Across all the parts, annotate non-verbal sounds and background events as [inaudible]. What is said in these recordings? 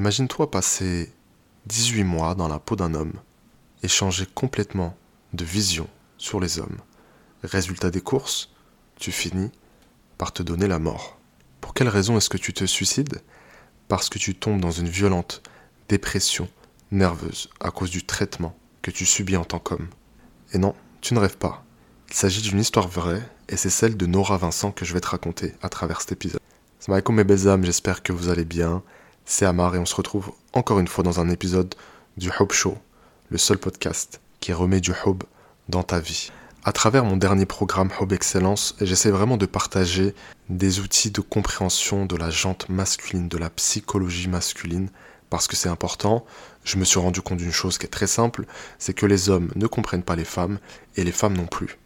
Imagine-toi passer 18 mois dans la peau d'un homme et changer complètement de vision sur les hommes. Résultat des courses, tu finis par te donner la mort. Pour quelle raison est-ce que tu te suicides? Parce que tu tombes dans une violente dépression nerveuse à cause du traitement que tu subis en tant qu'homme. Et non, tu ne rêves pas. Il s'agit d'une histoire vraie et c'est celle de Nora Vincent que je vais te raconter à travers cet épisode. Salam mes belles âmes, j'espère que vous allez bien. C'est Amar et on se retrouve encore une fois dans un épisode du Hope Show, le seul podcast qui remet du Hope dans ta vie. À travers mon dernier programme Hope Excellence, j'essaie vraiment de partager des outils de compréhension de la jante masculine, de la psychologie masculine, parce que c'est important. Je me suis rendu compte d'une chose qui est très simple, c'est que les hommes ne comprennent pas les femmes et les femmes non plus.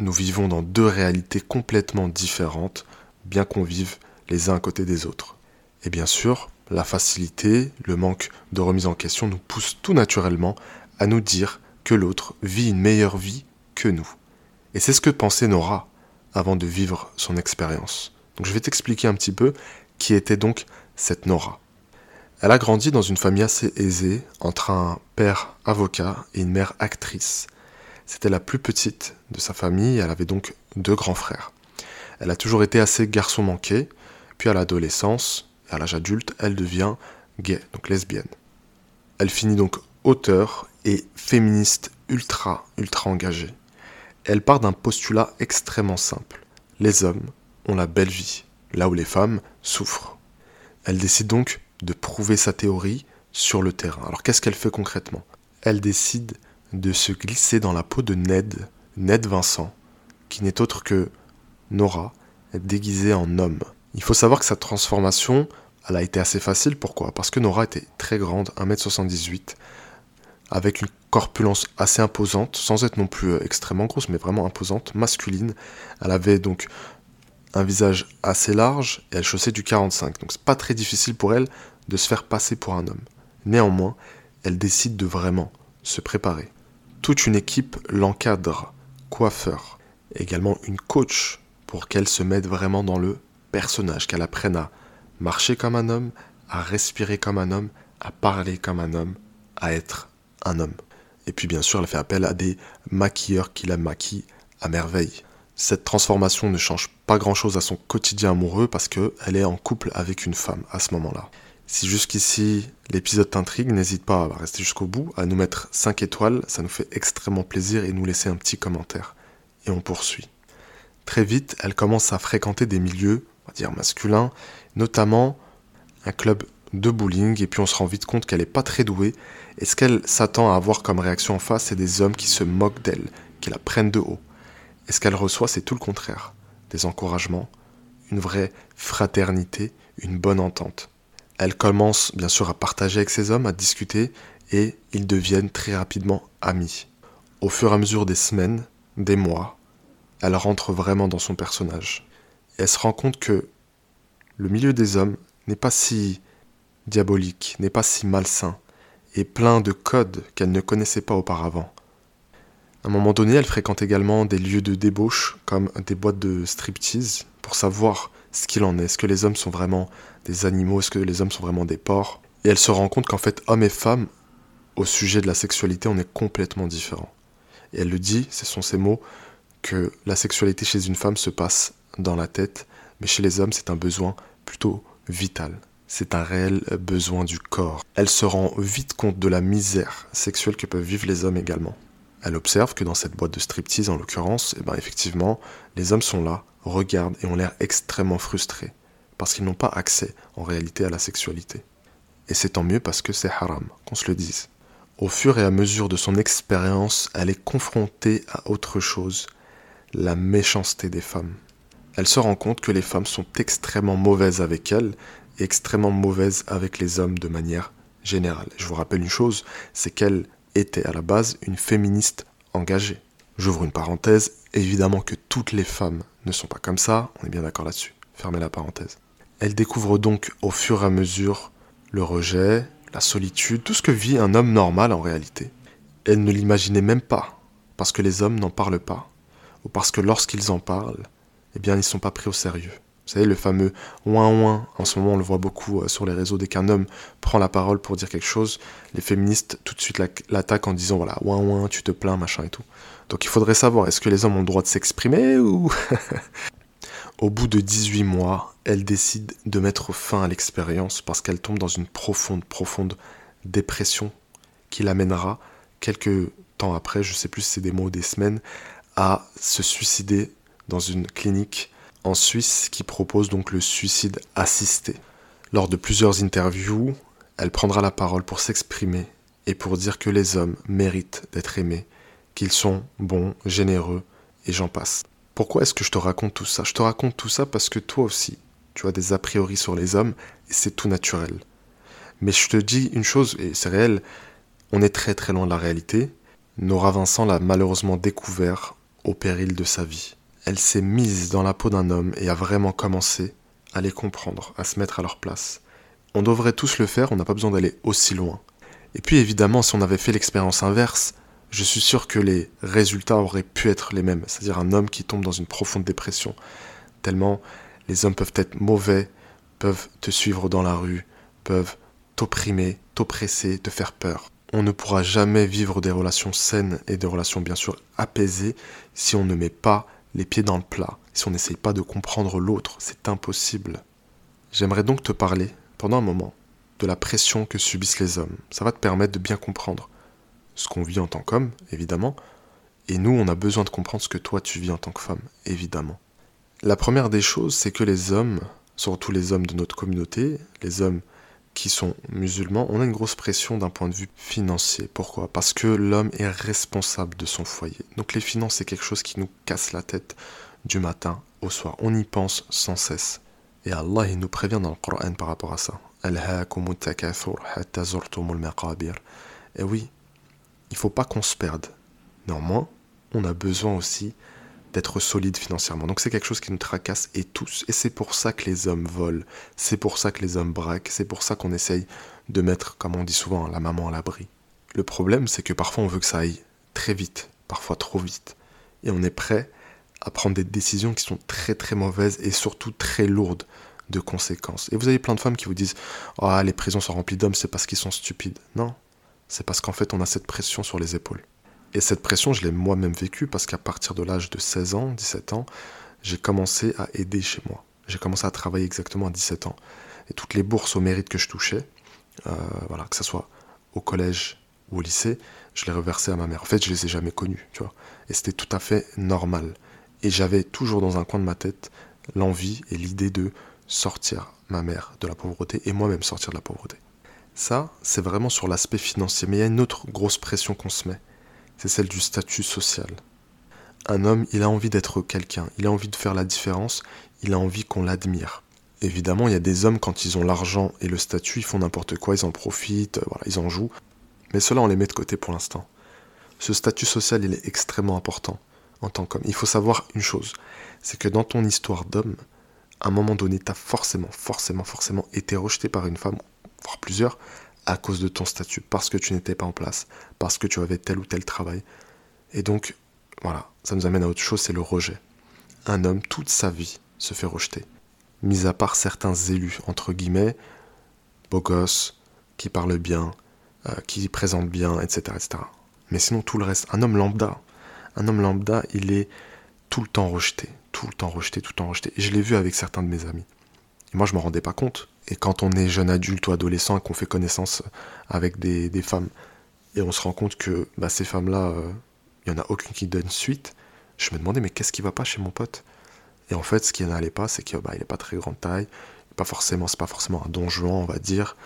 Nous vivons dans deux réalités complètement différentes, bien qu'on vive les uns à côté des autres. Et bien sûr, la facilité, le manque de remise en question nous pousse tout naturellement à nous dire que l'autre vit une meilleure vie que nous. Et c'est ce que pensait Nora avant de vivre son expérience. Donc je vais t'expliquer un petit peu qui était donc cette Nora. Elle a grandi dans une famille assez aisée, entre un père avocat et une mère actrice. C'était la plus petite de sa famille, elle avait donc deux grands frères. Elle a toujours été assez garçon manqué, puis à l'adolescence, à l'âge adulte, elle devient gay, donc lesbienne. Elle finit donc auteur et féministe ultra, ultra engagée. Elle part d'un postulat extrêmement simple. Les hommes ont la belle vie, là où les femmes souffrent. Elle décide donc de prouver sa théorie sur le terrain. Alors qu'est-ce qu'elle fait concrètement? Elle décide de se glisser dans la peau de Ned, Ned Vincent, qui n'est autre que Nora, déguisée en homme. Il faut savoir que sa transformation, elle a été assez facile. Pourquoi? Parce que Nora était très grande, 1m78, avec une corpulence assez imposante, sans être non plus euh, extrêmement grosse, mais vraiment imposante, masculine. Elle avait donc un visage assez large et elle chaussait du 45. Donc c'est pas très difficile pour elle de se faire passer pour un homme. Néanmoins, elle décide de vraiment se préparer. Toute une équipe l'encadre, coiffeur, également une coach pour qu'elle se mette vraiment dans le personnage, qu'elle apprenne à marcher comme un homme, à respirer comme un homme, à parler comme un homme, à être un homme. Et puis bien sûr, elle fait appel à des maquilleurs qui la maquillent à merveille. Cette transformation ne change pas grand-chose à son quotidien amoureux parce qu'elle est en couple avec une femme à ce moment-là. Si jusqu'ici l'épisode t'intrigue, n'hésite pas à rester jusqu'au bout, à nous mettre 5 étoiles, ça nous fait extrêmement plaisir et nous laisser un petit commentaire. Et on poursuit. Très vite, elle commence à fréquenter des milieux, on va dire masculins, notamment un club de bowling, et puis on se rend vite compte qu'elle n'est pas très douée, et ce qu'elle s'attend à avoir comme réaction en face, c'est des hommes qui se moquent d'elle, qui la prennent de haut. Et ce qu'elle reçoit, c'est tout le contraire. Des encouragements, une vraie fraternité, une bonne entente. Elle commence bien sûr à partager avec ces hommes, à discuter, et ils deviennent très rapidement amis. Au fur et à mesure des semaines, des mois, elle rentre vraiment dans son personnage. Et elle se rend compte que le milieu des hommes n'est pas si diabolique, n'est pas si malsain, et plein de codes qu'elle ne connaissait pas auparavant. À un moment donné, elle fréquente également des lieux de débauche, comme des boîtes de striptease, pour savoir ce qu'il en est. Est-ce que les hommes sont vraiment des animaux? Est-ce que les hommes sont vraiment des porcs? Et elle se rend compte qu'en fait, hommes et femmes, au sujet de la sexualité, on est complètement différents. Et elle le dit, ce sont ces mots, que la sexualité chez une femme se passe dans la tête, mais chez les hommes, c'est un besoin plutôt vital. C'est un réel besoin du corps. Elle se rend vite compte de la misère sexuelle que peuvent vivre les hommes également. Elle observe que dans cette boîte de striptease, en l'occurrence, eh ben effectivement, les hommes sont là, regardent et ont l'air extrêmement frustrés, parce qu'ils n'ont pas accès en réalité à la sexualité. Et c'est tant mieux parce que c'est haram, qu'on se le dise. Au fur et à mesure de son expérience, elle est confrontée à autre chose, la méchanceté des femmes. Elle se rend compte que les femmes sont extrêmement mauvaises avec elle et extrêmement mauvaises avec les hommes de manière générale. Je vous rappelle une chose, c'est qu'elle était à la base une féministe engagée. J'ouvre une parenthèse, évidemment que toutes les femmes ne sont pas comme ça, on est bien d'accord là-dessus. Fermez la parenthèse. Elle découvre donc au fur et à mesure le rejet, la solitude, tout ce que vit un homme normal en réalité. Elle ne l'imaginait même pas, parce que les hommes n'en parlent pas ou parce que lorsqu'ils en parlent, eh bien, ils ne sont pas pris au sérieux. Vous savez, le fameux ouin ouin, en ce moment on le voit beaucoup euh, sur les réseaux, dès qu'un homme prend la parole pour dire quelque chose, les féministes tout de suite l'attaquent en disant voilà, ouin ouin, tu te plains, machin et tout. Donc il faudrait savoir, est-ce que les hommes ont le droit de s'exprimer ou... [laughs] Au bout de 18 mois, elle décide de mettre fin à l'expérience parce qu'elle tombe dans une profonde, profonde dépression qui l'amènera, quelques temps après, je sais plus si c'est des mois ou des semaines, à se suicider dans une clinique en Suisse qui propose donc le suicide assisté. Lors de plusieurs interviews, elle prendra la parole pour s'exprimer et pour dire que les hommes méritent d'être aimés, qu'ils sont bons, généreux, et j'en passe. Pourquoi est-ce que je te raconte tout ça? Je te raconte tout ça parce que toi aussi, tu as des a priori sur les hommes, et c'est tout naturel. Mais je te dis une chose, et c'est réel, on est très très loin de la réalité. Nora Vincent l'a malheureusement découvert au péril de sa vie elle s'est mise dans la peau d'un homme et a vraiment commencé à les comprendre, à se mettre à leur place. On devrait tous le faire, on n'a pas besoin d'aller aussi loin. Et puis évidemment, si on avait fait l'expérience inverse, je suis sûr que les résultats auraient pu être les mêmes, c'est-à-dire un homme qui tombe dans une profonde dépression, tellement les hommes peuvent être mauvais, peuvent te suivre dans la rue, peuvent t'opprimer, t'oppresser, te faire peur. On ne pourra jamais vivre des relations saines et des relations bien sûr apaisées si on ne met pas les pieds dans le plat, si on n'essaye pas de comprendre l'autre, c'est impossible. J'aimerais donc te parler, pendant un moment, de la pression que subissent les hommes. Ça va te permettre de bien comprendre ce qu'on vit en tant qu'homme, évidemment, et nous, on a besoin de comprendre ce que toi tu vis en tant que femme, évidemment. La première des choses, c'est que les hommes, surtout les hommes de notre communauté, les hommes qui sont musulmans, on a une grosse pression d'un point de vue financier. Pourquoi? Parce que l'homme est responsable de son foyer. Donc les finances, c'est quelque chose qui nous casse la tête du matin au soir. On y pense sans cesse. Et Allah, il nous prévient dans le Coran par rapport à ça. Et oui, il faut pas qu'on se perde. Néanmoins, on a besoin aussi d'être solide financièrement. Donc c'est quelque chose qui nous tracasse et tous. Et c'est pour ça que les hommes volent, c'est pour ça que les hommes braquent, c'est pour ça qu'on essaye de mettre, comme on dit souvent, la maman à l'abri. Le problème, c'est que parfois on veut que ça aille très vite, parfois trop vite. Et on est prêt à prendre des décisions qui sont très très mauvaises et surtout très lourdes de conséquences. Et vous avez plein de femmes qui vous disent Ah, les prisons sont remplies d'hommes, c'est parce qu'ils sont stupides. Non, c'est parce qu'en fait on a cette pression sur les épaules. Et cette pression, je l'ai moi-même vécue parce qu'à partir de l'âge de 16 ans, 17 ans, j'ai commencé à aider chez moi. J'ai commencé à travailler exactement à 17 ans. Et toutes les bourses au mérite que je touchais, euh, voilà, que ce soit au collège ou au lycée, je les reversais à ma mère. En fait, je les ai jamais connues, tu vois. Et c'était tout à fait normal. Et j'avais toujours dans un coin de ma tête l'envie et l'idée de sortir ma mère de la pauvreté et moi-même sortir de la pauvreté. Ça, c'est vraiment sur l'aspect financier. Mais il y a une autre grosse pression qu'on se met c'est celle du statut social. Un homme, il a envie d'être quelqu'un, il a envie de faire la différence, il a envie qu'on l'admire. Évidemment, il y a des hommes, quand ils ont l'argent et le statut, ils font n'importe quoi, ils en profitent, voilà, ils en jouent. Mais cela, on les met de côté pour l'instant. Ce statut social, il est extrêmement important en tant qu'homme. Il faut savoir une chose, c'est que dans ton histoire d'homme, à un moment donné, tu as forcément, forcément, forcément été rejeté par une femme, voire plusieurs, à cause de ton statut, parce que tu n'étais pas en place, parce que tu avais tel ou tel travail. Et donc, voilà, ça nous amène à autre chose, c'est le rejet. Un homme, toute sa vie, se fait rejeter. Mis à part certains élus, entre guillemets, beaux gosses, qui parlent bien, euh, qui présentent bien, etc., etc. Mais sinon, tout le reste, un homme lambda, un homme lambda, il est tout le temps rejeté, tout le temps rejeté, tout le temps rejeté. Et je l'ai vu avec certains de mes amis. Et moi, je m'en rendais pas compte. Et quand on est jeune adulte ou adolescent et qu'on fait connaissance avec des, femmes, et on se rend compte que bah, ces femmes-là, il euh, n'y en a aucune qui donne suite, je me demandais, mais qu'est-ce qui va pas chez mon pote? Et en fait, ce qui n'allait pas, c'est qu'il bah, n'est pas très grande taille, pas forcément, c'est pas forcément un don on va dire,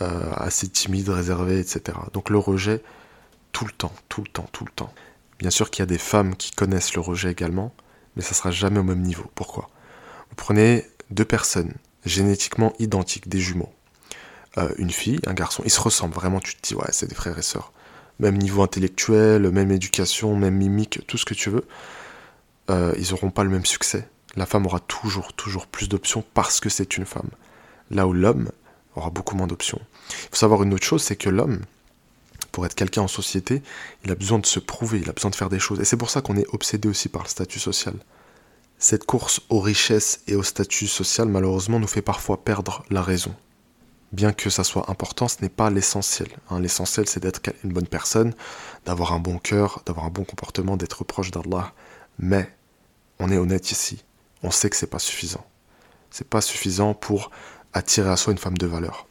euh, assez timide, réservé, etc. Donc le rejet, tout le temps, tout le temps, tout le temps. Bien sûr qu'il y a des femmes qui connaissent le rejet également, mais ça sera jamais au même niveau. Pourquoi? Vous prenez deux personnes génétiquement identiques, des jumeaux. Euh, une fille, un garçon, ils se ressemblent vraiment, tu te dis, ouais, c'est des frères et sœurs. Même niveau intellectuel, même éducation, même mimique, tout ce que tu veux. Euh, ils n'auront pas le même succès. La femme aura toujours, toujours plus d'options parce que c'est une femme. Là où l'homme aura beaucoup moins d'options. Il faut savoir une autre chose, c'est que l'homme, pour être quelqu'un en société, il a besoin de se prouver, il a besoin de faire des choses. Et c'est pour ça qu'on est obsédé aussi par le statut social. Cette course aux richesses et au statut social malheureusement nous fait parfois perdre la raison. Bien que ça soit important, ce n'est pas l'essentiel. Hein. L'essentiel c'est d'être une bonne personne, d'avoir un bon cœur, d'avoir un bon comportement, d'être proche d'Allah. Mais on est honnête ici, on sait que c'est pas suffisant. C'est pas suffisant pour attirer à soi une femme de valeur.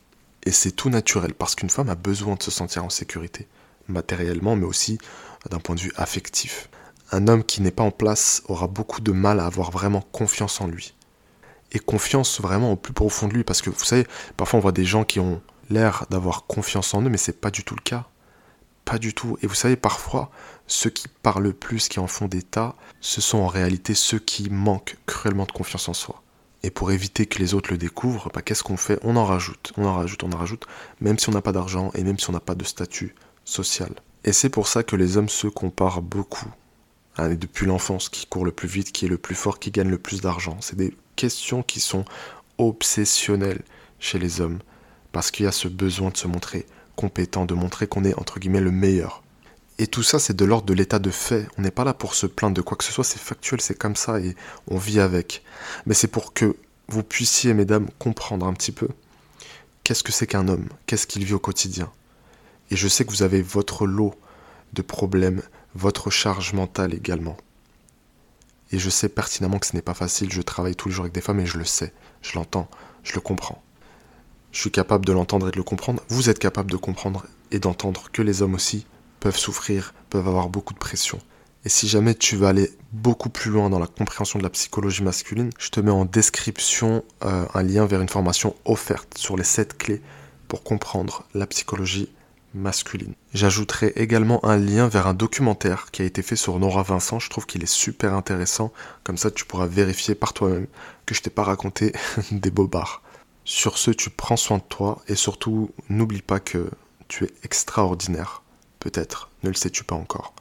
Et c'est tout naturel parce qu'une femme a besoin de se sentir en sécurité, matériellement, mais aussi d'un point de vue affectif. Un homme qui n'est pas en place aura beaucoup de mal à avoir vraiment confiance en lui. Et confiance vraiment au plus profond de lui, parce que vous savez, parfois on voit des gens qui ont l'air d'avoir confiance en eux, mais c'est pas du tout le cas. Pas du tout. Et vous savez, parfois, ceux qui parlent le plus, qui en font des tas, ce sont en réalité ceux qui manquent cruellement de confiance en soi. Et pour éviter que les autres le découvrent, bah, qu'est-ce qu'on fait? On en rajoute, on en rajoute, on en rajoute, même si on n'a pas d'argent et même si on n'a pas de statut social. Et c'est pour ça que les hommes se comparent beaucoup. Hein, depuis l'enfance, qui court le plus vite, qui est le plus fort, qui gagne le plus d'argent. C'est des questions qui sont obsessionnelles chez les hommes, parce qu'il y a ce besoin de se montrer compétent, de montrer qu'on est entre guillemets le meilleur. Et tout ça, c'est de l'ordre de l'état de fait. On n'est pas là pour se plaindre de quoi que ce soit, c'est factuel, c'est comme ça et on vit avec. Mais c'est pour que vous puissiez, mesdames, comprendre un petit peu qu'est-ce que c'est qu'un homme, qu'est-ce qu'il vit au quotidien. Et je sais que vous avez votre lot de problèmes, votre charge mentale également. Et je sais pertinemment que ce n'est pas facile, je travaille tous les jours avec des femmes et je le sais, je l'entends, je le comprends. Je suis capable de l'entendre et de le comprendre, vous êtes capable de comprendre et d'entendre que les hommes aussi peuvent souffrir, peuvent avoir beaucoup de pression. Et si jamais tu veux aller beaucoup plus loin dans la compréhension de la psychologie masculine, je te mets en description euh, un lien vers une formation offerte sur les 7 clés pour comprendre la psychologie masculine. J'ajouterai également un lien vers un documentaire qui a été fait sur Nora Vincent. Je trouve qu'il est super intéressant. Comme ça, tu pourras vérifier par toi-même que je t'ai pas raconté [laughs] des bobards. Sur ce, tu prends soin de toi et surtout, n'oublie pas que tu es extraordinaire. Peut-être, ne le sais-tu pas encore.